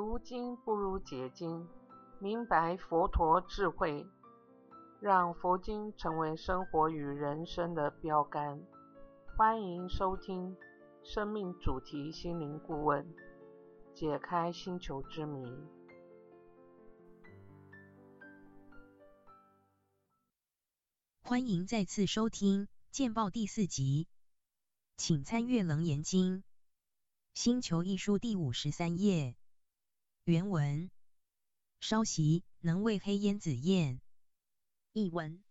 读经不如解经，明白佛陀智慧，让佛经成为生活与人生的标杆。欢迎收听《生命主题心灵顾问》，解开星球之谜。欢迎再次收听《见报》第四集，请参阅《楞严经》《星球》一书第五十三页。原文：稍息能为黑烟紫焰。译文：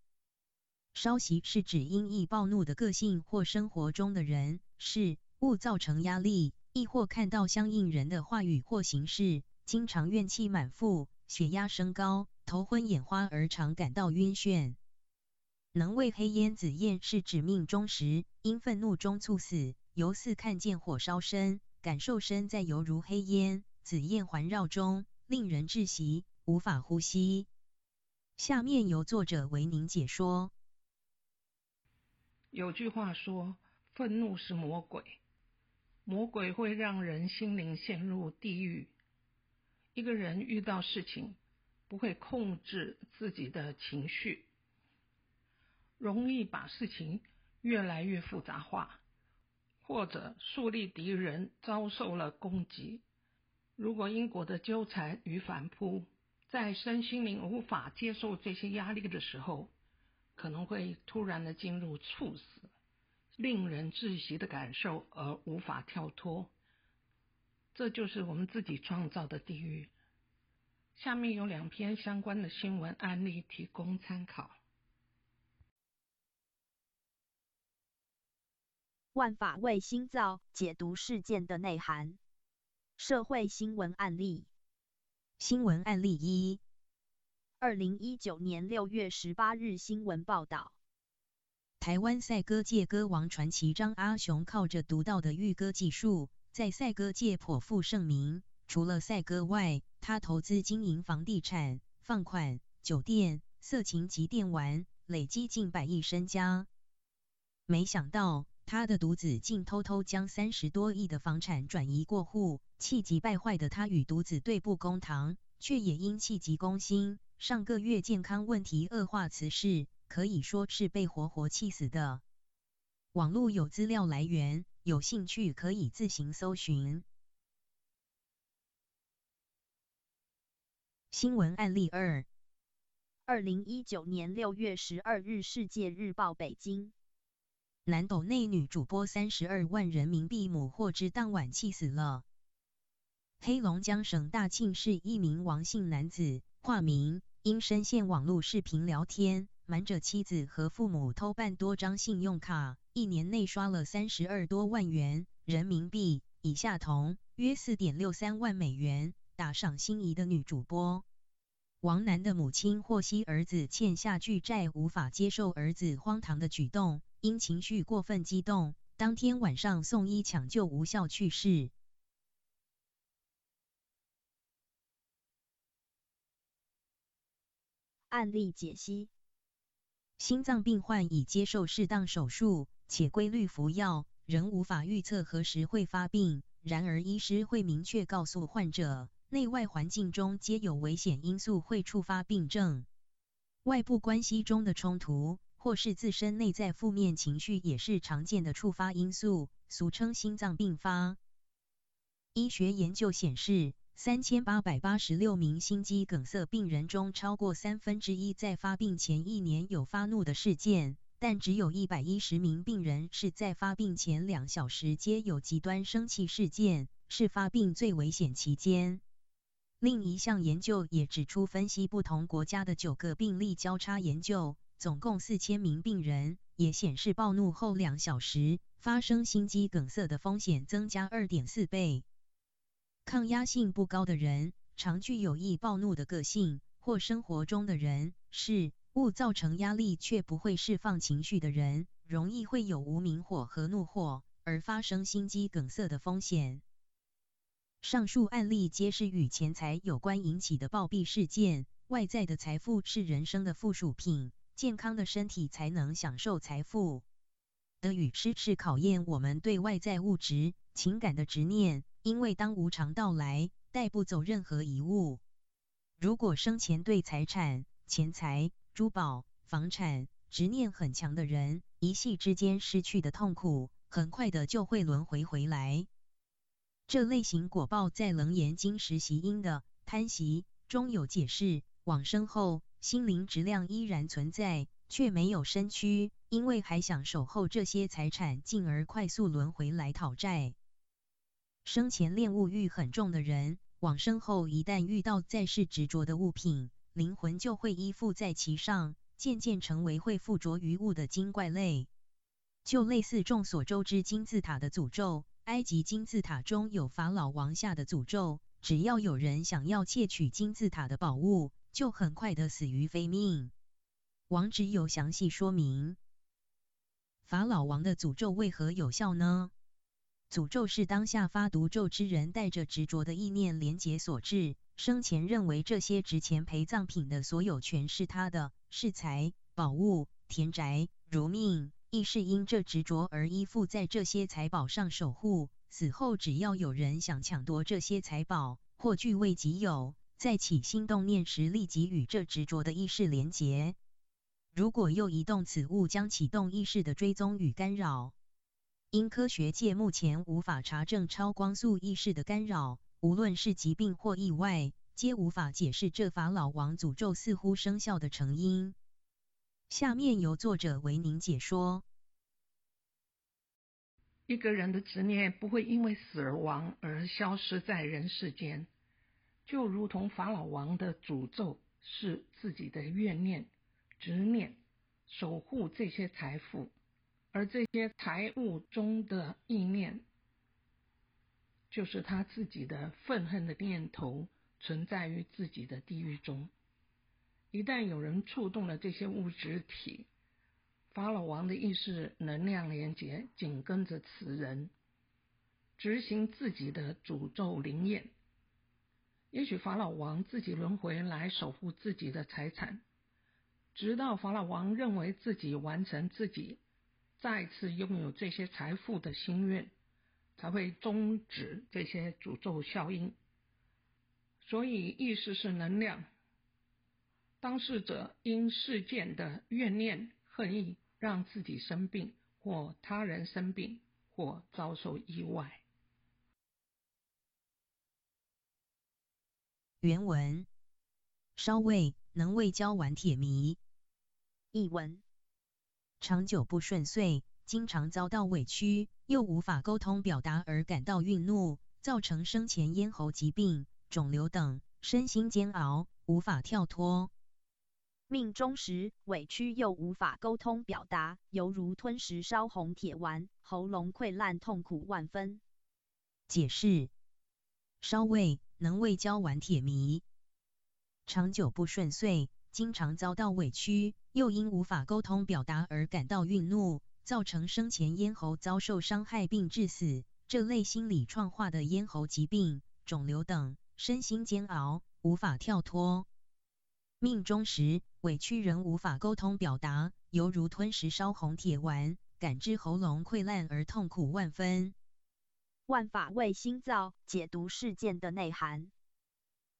稍息是指因易暴怒的个性或生活中的人事物造成压力，亦或看到相应人的话语或形式，经常怨气满腹、血压升高、头昏眼花而常感到晕眩。能为黑烟紫焰是指命中时因愤怒中猝死，由似看见火烧身，感受身在犹如黑烟紫焰环绕中，令人窒息，无法呼吸。下面由作者为您解说。有句话说，愤怒是魔鬼，魔鬼会让人心灵陷入地狱。一个人遇到事情，不会控制自己的情绪。容易把事情越来越复杂化，或者树立敌人，遭受了攻击。如果因果的纠缠与反扑，在身心灵无法接受这些压力的时候，可能会突然的进入猝死，令人窒息的感受而无法跳脱。这就是我们自己创造的地狱。下面有两篇相关的新闻案例提供参考。万法为心造，解读事件的内涵。社会新闻案例。新闻案例一：二零一九年六月十八日新闻报道，台湾赛歌界歌王传奇张阿雄靠着独到的御歌技术，在赛歌界颇负盛名。除了赛歌外，他投资经营房地产、放款、酒店、色情及电玩，累积近百亿身家。没想到。他的独子竟偷偷将三十多亿的房产转移过户，气急败坏的他与独子对簿公堂，却也因气急攻心，上个月健康问题恶化辞世，可以说是被活活气死的。网络有资料来源，有兴趣可以自行搜寻。新闻案例二：二零一九年六月十二日，《世界日报》北京。南斗内女主播三十二万人民币母获知当晚气死了。黑龙江省大庆市一名王姓男子，化名，因深陷网络视频聊天，瞒着妻子和父母偷办多张信用卡，一年内刷了三十二多万元人民币，以下同约四点六三万美元，打赏心仪的女主播。王楠的母亲获悉儿子欠下巨债，无法接受儿子荒唐的举动。因情绪过分激动，当天晚上送医抢救无效去世。案例解析：心脏病患已接受适当手术，且规律服药，仍无法预测何时会发病。然而，医师会明确告诉患者，内外环境中皆有危险因素会触发病症。外部关系中的冲突。或是自身内在负面情绪也是常见的触发因素，俗称心脏病发。医学研究显示，三千八百八十六名心肌梗塞病人中，超过三分之一在发病前一年有发怒的事件，但只有一百一十名病人是在发病前两小时皆有极端生气事件，是发病最危险期间。另一项研究也指出，分析不同国家的九个病例交叉研究。总共四千名病人也显示，暴怒后两小时发生心肌梗塞的风险增加二点四倍。抗压性不高的人，常具有易暴怒的个性，或生活中的人事物造成压力却不会释放情绪的人，容易会有无名火和怒火而发生心肌梗塞的风险。上述案例皆是与钱财有关引起的暴毙事件。外在的财富是人生的附属品。健康的身体才能享受财富。得与失是考验我们对外在物质情感的执念，因为当无常到来，带不走任何遗物。如果生前对财产、钱财、珠宝、房产执念很强的人，一夕之间失去的痛苦，很快的就会轮回回来。这类型果报在《楞严经》实习因的贪习中有解释，往生后心灵质量依然存在，却没有身躯，因为还想守候这些财产，进而快速轮回来讨债。生前恋物欲很重的人，往生后一旦遇到在世执着的物品，灵魂就会依附在其上，渐渐成为会附着于物的精怪类。就类似众所周知金字塔的诅咒，埃及金字塔中有法老王下的诅咒，只要有人想要窃取金字塔的宝物，就很快的死于非命。王旨有详细说明。法老王的诅咒为何有效呢？诅咒是当下发毒咒之人带着执着的意念连结所致，生前认为这些值钱陪葬品的所有权是他的，是财宝物、田宅、如命。亦是因这执着而依附在这些财宝上守护，死后只要有人想抢夺这些财宝或据为己有，在起心动念时立即与这执着的意识连结。如果又移动此物，将启动意识的追踪与干扰。因科学界目前无法查证超光速意识的干扰，无论是疾病或意外，皆无法解释这法老王诅咒似乎生效的成因。下面由作者为您解说。一个人的执念不会因为死亡而消失在人世间，就如同法老王的诅咒是自己的怨念、执念守护这些财富，而这些财物中的意念，就是他自己的愤恨的念头存在于自己的地狱中。一旦有人触动了这些物质体，法老王的意识能量连接紧跟着此人，执行自己的诅咒灵验。也许法老王自己轮回来守护自己的财产，直到法老王认为自己完成自己再次拥有这些财富的心愿，才会终止这些诅咒效应。所以，意识是能量。当事者因事件的怨念、恨意，让自己生病，或他人生病，或遭受意外。原文：稍未能未交完铁迷。译文：长久不顺遂，经常遭到委屈，又无法沟通表达而感到愠怒，造成生前咽喉疾病、肿瘤等，身心煎熬，无法跳脱。命中时委屈又无法沟通表达，犹如吞食烧红铁丸，喉咙溃烂，痛苦万分。解释：烧胃能为焦丸铁迷，长久不顺遂，经常遭到委屈，又因无法沟通表达而感到愠怒，造成生前咽喉遭受伤害并致死。这类心理创化的咽喉疾病、肿瘤等，身心煎熬，无法跳脱。命中时委屈仍无法沟通表达，犹如吞食烧红铁丸，感知喉咙溃烂而痛苦万分。万法为心造，解读事件的内涵。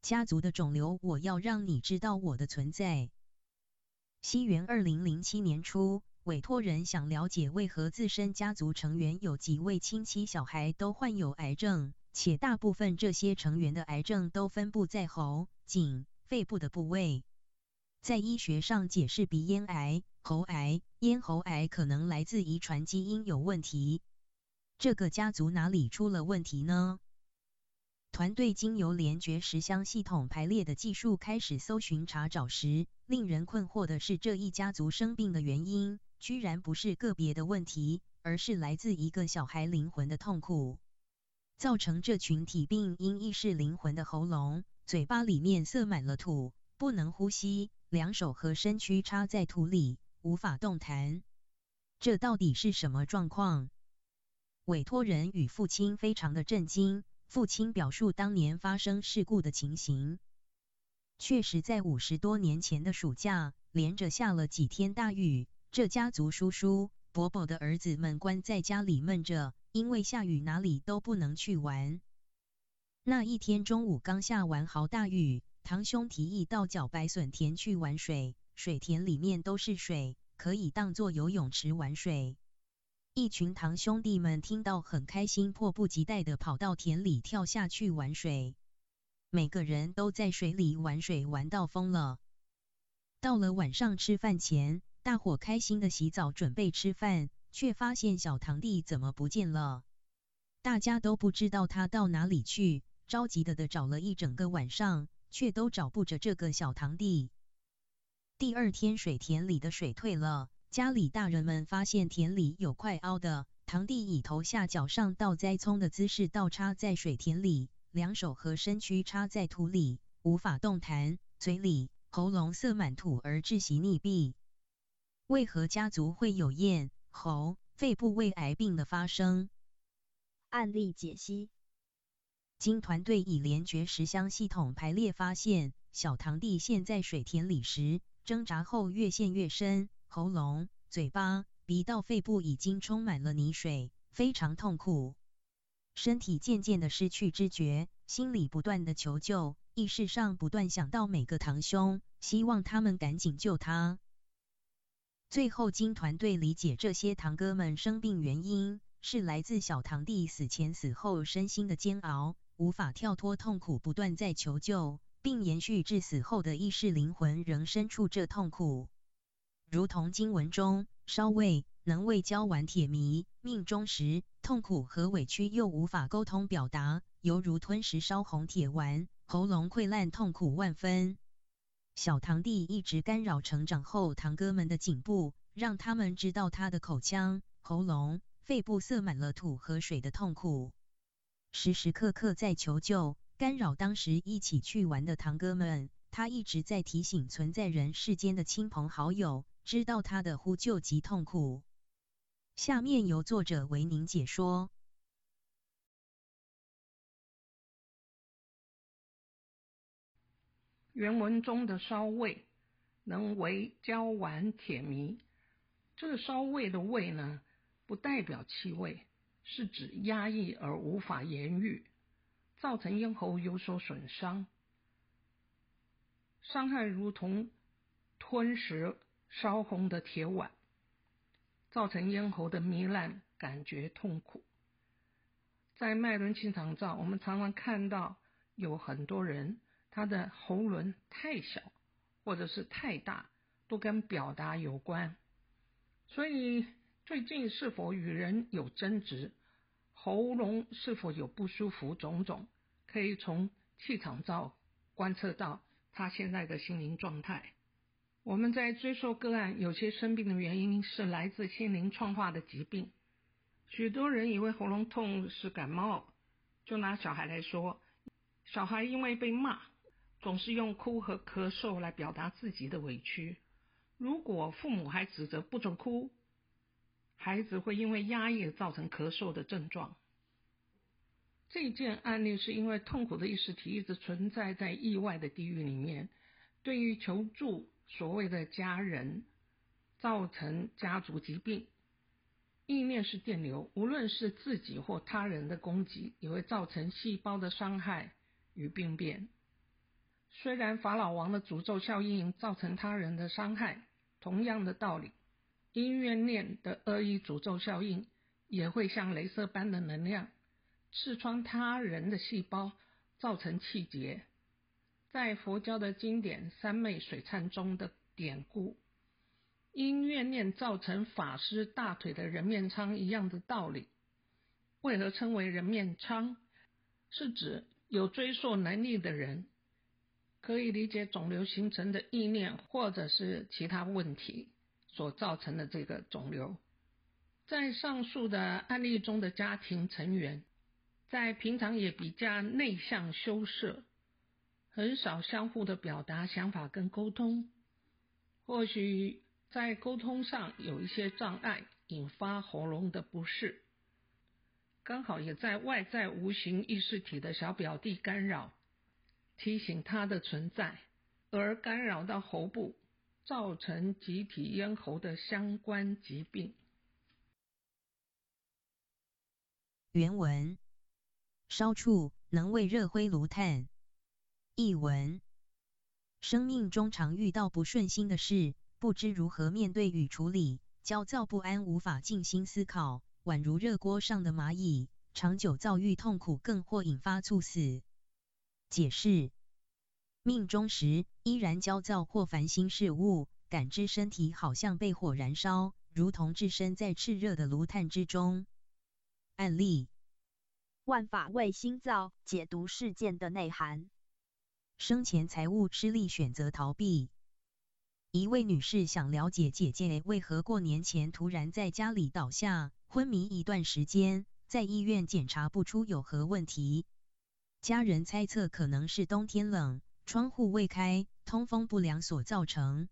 家族的肿瘤，我要让你知道我的存在。西元二零零七年初，委托人想了解为何自身家族成员有几位亲戚小孩都患有癌症，且大部分这些成员的癌症都分布在喉、颈、肺部的部位。在医学上解释鼻咽癌、喉癌、咽喉癌可能来自遗传基因有问题。这个家族哪里出了问题呢？团队经由联觉十箱系统排列的技术开始搜寻查找时，令人困惑的是，这一家族生病的原因居然不是个别的问题，而是来自一个小孩灵魂的痛苦，造成这群体病因意识灵魂的喉咙、嘴巴里面塞满了土，不能呼吸。两手和身躯插在土里，无法动弹。这到底是什么状况？委托人与父亲非常的震惊。父亲表述当年发生事故的情形。确实，在五十多年前的暑假，连着下了几天大雨，这家族叔叔伯伯的儿子们关在家里闷着，因为下雨哪里都不能去玩。那一天中午刚下完好大雨，堂兄提议到角白笋田去玩水，水田里面都是水，可以当作游泳池玩水。一群堂兄弟们听到很开心，迫不及待地跑到田里跳下去玩水。每个人都在水里玩水玩到疯了。到了晚上吃饭前，大伙开心的洗澡准备吃饭，却发现小堂弟怎么不见了。大家都不知道他到哪里去，着急的的找了一整个晚上，却都找不着这个小堂弟。第二天水田里的水退了。家里大人们发现田里有块凹的，堂弟以头下脚上倒栽葱的姿势倒插在水田里，两手和身躯插在土里，无法动弹，嘴里、喉咙塞满土而窒息溺毙。为何家族会有咽、喉、肺部胃癌病的发生？案例解析：经团队以联觉十香系统排列发现，小堂弟陷在水田里时，挣扎后越陷越深。喉咙、嘴巴、鼻到肺部已经充满了泥水，非常痛苦，身体渐渐的失去知觉，心里不断的求救，意识上不断想到每个堂兄，希望他们赶紧救他。最后经团队理解，这些堂哥们生病原因是来自小堂弟死前死后身心的煎熬，无法跳脱痛苦，不断在求救，并延续至死后的意识灵魂仍身处这痛苦。如同经文中，烧味能为焦丸铁迷，命中时痛苦和委屈又无法沟通表达，犹如吞食烧红铁丸，喉咙溃烂，痛苦万分。小堂弟一直干扰成长后堂哥们的颈部，让他们知道他的口腔、喉咙、肺部塞满了土和水的痛苦，时时刻刻在求救，干扰当时一起去玩的堂哥们。他一直在提醒存在人世间的亲朋好友。知道他的呼救及痛苦。下面由作者为您解说。原文中的烧味能为焦丸铁迷，这个烧味的味呢，不代表气味，是指压抑而无法言喻，造成咽喉有所损伤，伤害如同吞食。烧红的铁碗，造成咽喉的糜烂，感觉痛苦。在脉轮清肠照，我们常常看到有很多人，他的喉轮太小或者是太大，都跟表达有关。所以最近是否与人有争执，喉咙是否有不舒服，种种可以从气场照观测到他现在的心灵状态。我们在追溯个案，有些生病的原因是来自心灵创化的疾病。许多人以为喉咙痛是感冒，就拿小孩来说，小孩因为被骂，总是用哭和咳嗽来表达自己的委屈。如果父母还指责不准哭，孩子会因为压抑造成咳嗽的症状。这件案例是因为痛苦的意识体一直存在在意外的地狱里面，对于求助。所谓的家人造成家族疾病，意念是电流，无论是自己或他人的攻击，也会造成细胞的伤害与病变。虽然法老王的诅咒效应造成他人的伤害，同样的道理，因怨念的恶意诅咒效应也会像镭射般的能量刺穿他人的细胞，造成气结。在佛教的经典《三昧水忏》中的典故，因怨念造成法师大腿的人面疮一样的道理。为何称为人面疮？是指有追溯能力的人，可以理解肿瘤形成的意念或者是其他问题所造成的这个肿瘤。在上述的案例中的家庭成员，在平常也比较内向羞涩。很少相互的表达想法跟沟通，或许在沟通上有一些障碍，引发喉咙的不适。刚好也在外在无形意识体的小表弟干扰，提醒他的存在，而干扰到喉部，造成集体咽喉的相关疾病。原文：烧处能为热灰炉炭。译文：生命中常遇到不顺心的事，不知如何面对与处理，焦躁不安，无法静心思考，宛如热锅上的蚂蚁，长久遭遇痛苦，更或引发猝死。解释：命中时依然焦躁或烦心事物，感知身体好像被火燃烧，如同置身在炽热的炉炭之中。案例：万法为心造，解读事件的内涵。生前财务失利，选择逃避。一位女士想了解姐姐为何过年前突然在家里倒下，昏迷一段时间，在医院检查不出有何问题。家人猜测可能是冬天冷，窗户未开，通风不良所造成。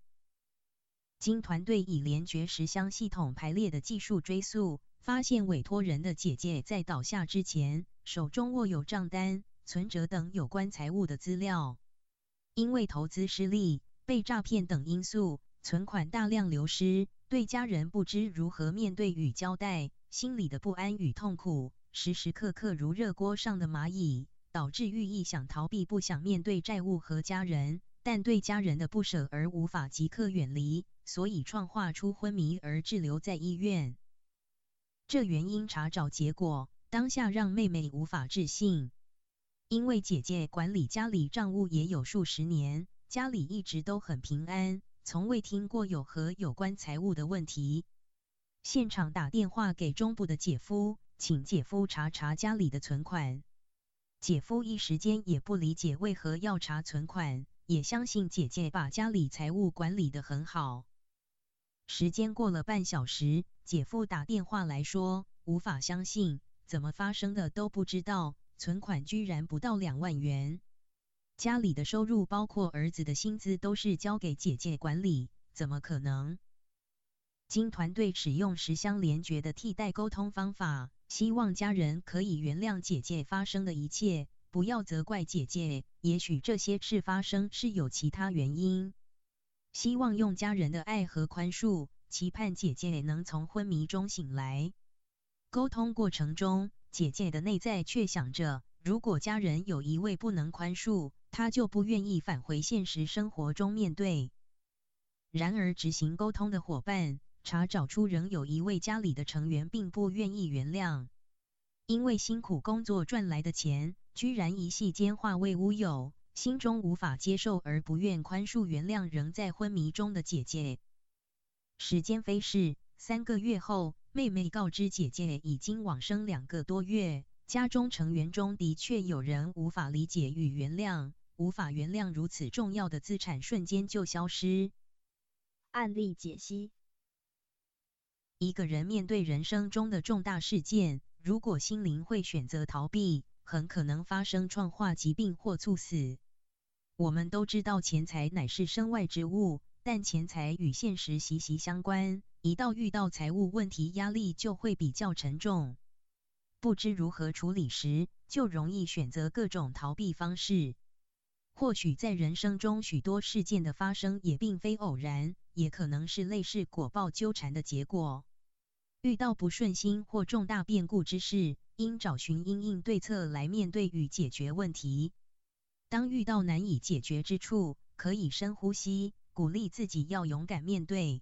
经团队以联觉十箱系统排列的技术追溯。发现委托人的姐姐在倒下之前，手中握有账单、存折等有关财务的资料。因为投资失利、被诈骗等因素，存款大量流失，对家人不知如何面对与交代，心里的不安与痛苦，时时刻刻如热锅上的蚂蚁，导致寓意想逃避、不想面对债务和家人，但对家人的不舍而无法即刻远离，所以创化出昏迷而滞留在医院。这原因查找结果，当下让妹妹无法置信。因为姐姐管理家里账务也有数十年，家里一直都很平安，从未听过有何有关财务的问题。现场打电话给中部的姐夫，请姐夫查查家里的存款。姐夫一时间也不理解为何要查存款，也相信姐姐把家里财务管理得很好。时间过了半小时，姐夫打电话来说，无法相信，怎么发生的都不知道，存款居然不到两万元。家里的收入包括儿子的薪资都是交给姐姐管理，怎么可能？经团队使用十相连觉的替代沟通方法，希望家人可以原谅姐姐发生的一切，不要责怪姐姐，也许这些事发生是有其他原因。希望用家人的爱和宽恕，期盼姐姐能从昏迷中醒来。沟通过程中，姐姐的内在却想着，如果家人有一位不能宽恕，她就不愿意返回现实生活中面对。然而，执行沟通的伙伴查找出，仍有一位家里的成员并不愿意原谅，因为辛苦工作赚来的钱，居然一夕间化为乌有。心中无法接受而不愿宽恕原谅仍在昏迷中的姐姐。时间飞逝，三个月后，妹妹告知姐姐已经往生两个多月。家中成员中的确有人无法理解与原谅，无法原谅如此重要的资产瞬间就消失。案例解析：一个人面对人生中的重大事件，如果心灵会选择逃避，很可能发生创化疾病或猝死。我们都知道钱财乃是身外之物，但钱财与现实息息相关。一到遇到财务问题，压力就会比较沉重。不知如何处理时，就容易选择各种逃避方式。或许在人生中许多事件的发生也并非偶然，也可能是类似果报纠缠的结果。遇到不顺心或重大变故之事，应找寻因应对策来面对与解决问题。当遇到难以解决之处，可以深呼吸，鼓励自己要勇敢面对。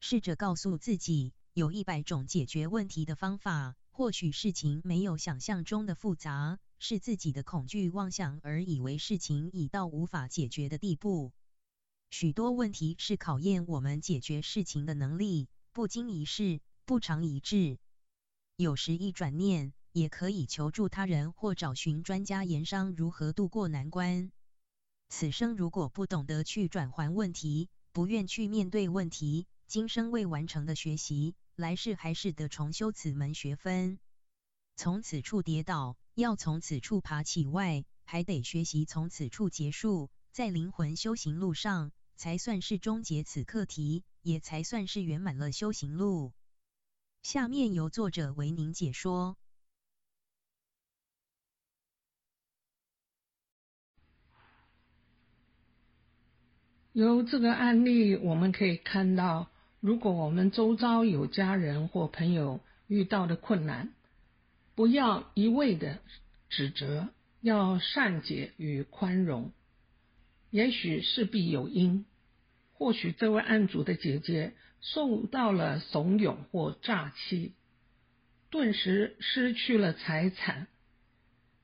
试着告诉自己，有一百种解决问题的方法。或许事情没有想象中的复杂，是自己的恐惧妄想而以为事情已到无法解决的地步。许多问题是考验我们解决事情的能力，不经一事不长一智。有时一转念。也可以求助他人或找寻专家研商如何度过难关。此生如果不懂得去转还问题，不愿去面对问题，今生未完成的学习，来世还是得重修此门学分。从此处跌倒，要从此处爬起外，还得学习从此处结束，在灵魂修行路上，才算是终结此课题，也才算是圆满了修行路。下面由作者为您解说。由这个案例，我们可以看到，如果我们周遭有家人或朋友遇到的困难，不要一味的指责，要善解与宽容。也许势必有因，或许这位案主的姐姐受到了怂恿或诈欺，顿时失去了财产。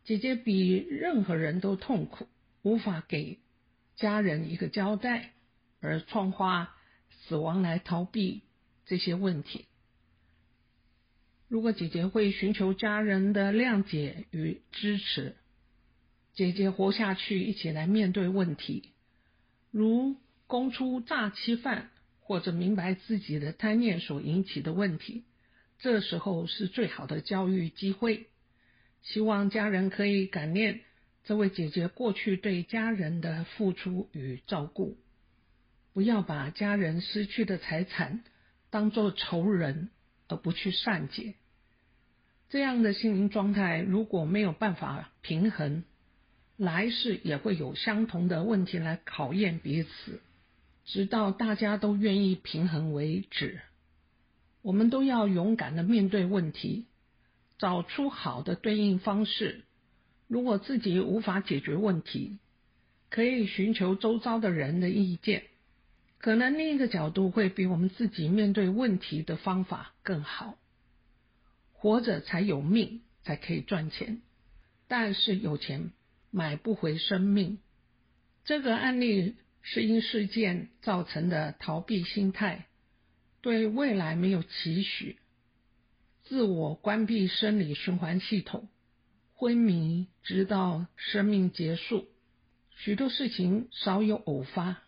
姐姐比任何人都痛苦，无法给家人一个交代，而创化死亡来逃避这些问题。如果姐姐会寻求家人的谅解与支持，姐姐活下去，一起来面对问题，如供出诈欺犯，或者明白自己的贪念所引起的问题，这时候是最好的教育机会。希望家人可以感念这位姐姐过去对家人的付出与照顾，不要把家人失去的财产当做仇人，而不去善解。这样的心灵状态如果没有办法平衡，来世也会有相同的问题来考验彼此，直到大家都愿意平衡为止。我们都要勇敢的面对问题。找出好的对应方式。如果自己无法解决问题，可以寻求周遭的人的意见。可能另一个角度会比我们自己面对问题的方法更好。活着才有命，才可以赚钱。但是有钱买不回生命。这个案例是因事件造成的逃避心态，对未来没有期许。自我关闭生理循环系统，昏迷直到生命结束。许多事情少有偶发，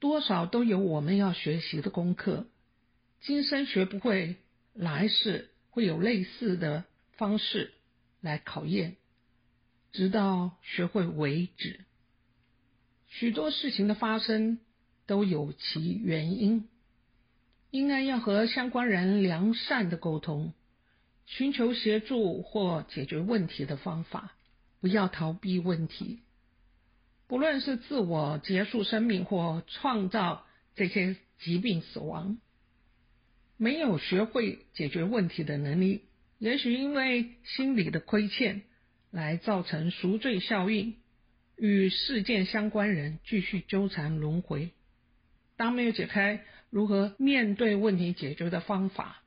多少都有我们要学习的功课。今生学不会，来世会有类似的方式来考验，直到学会为止。许多事情的发生都有其原因，应该要和相关人良善的沟通。寻求协助或解决问题的方法，不要逃避问题。不论是自我结束生命或创造这些疾病死亡，没有学会解决问题的能力，也许因为心理的亏欠，来造成赎罪效应，与事件相关人继续纠缠轮回。当没有解开如何面对问题解决的方法，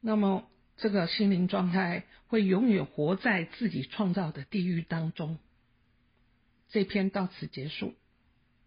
那么。这个心灵状态会永远活在自己创造的地狱当中。这篇到此结束。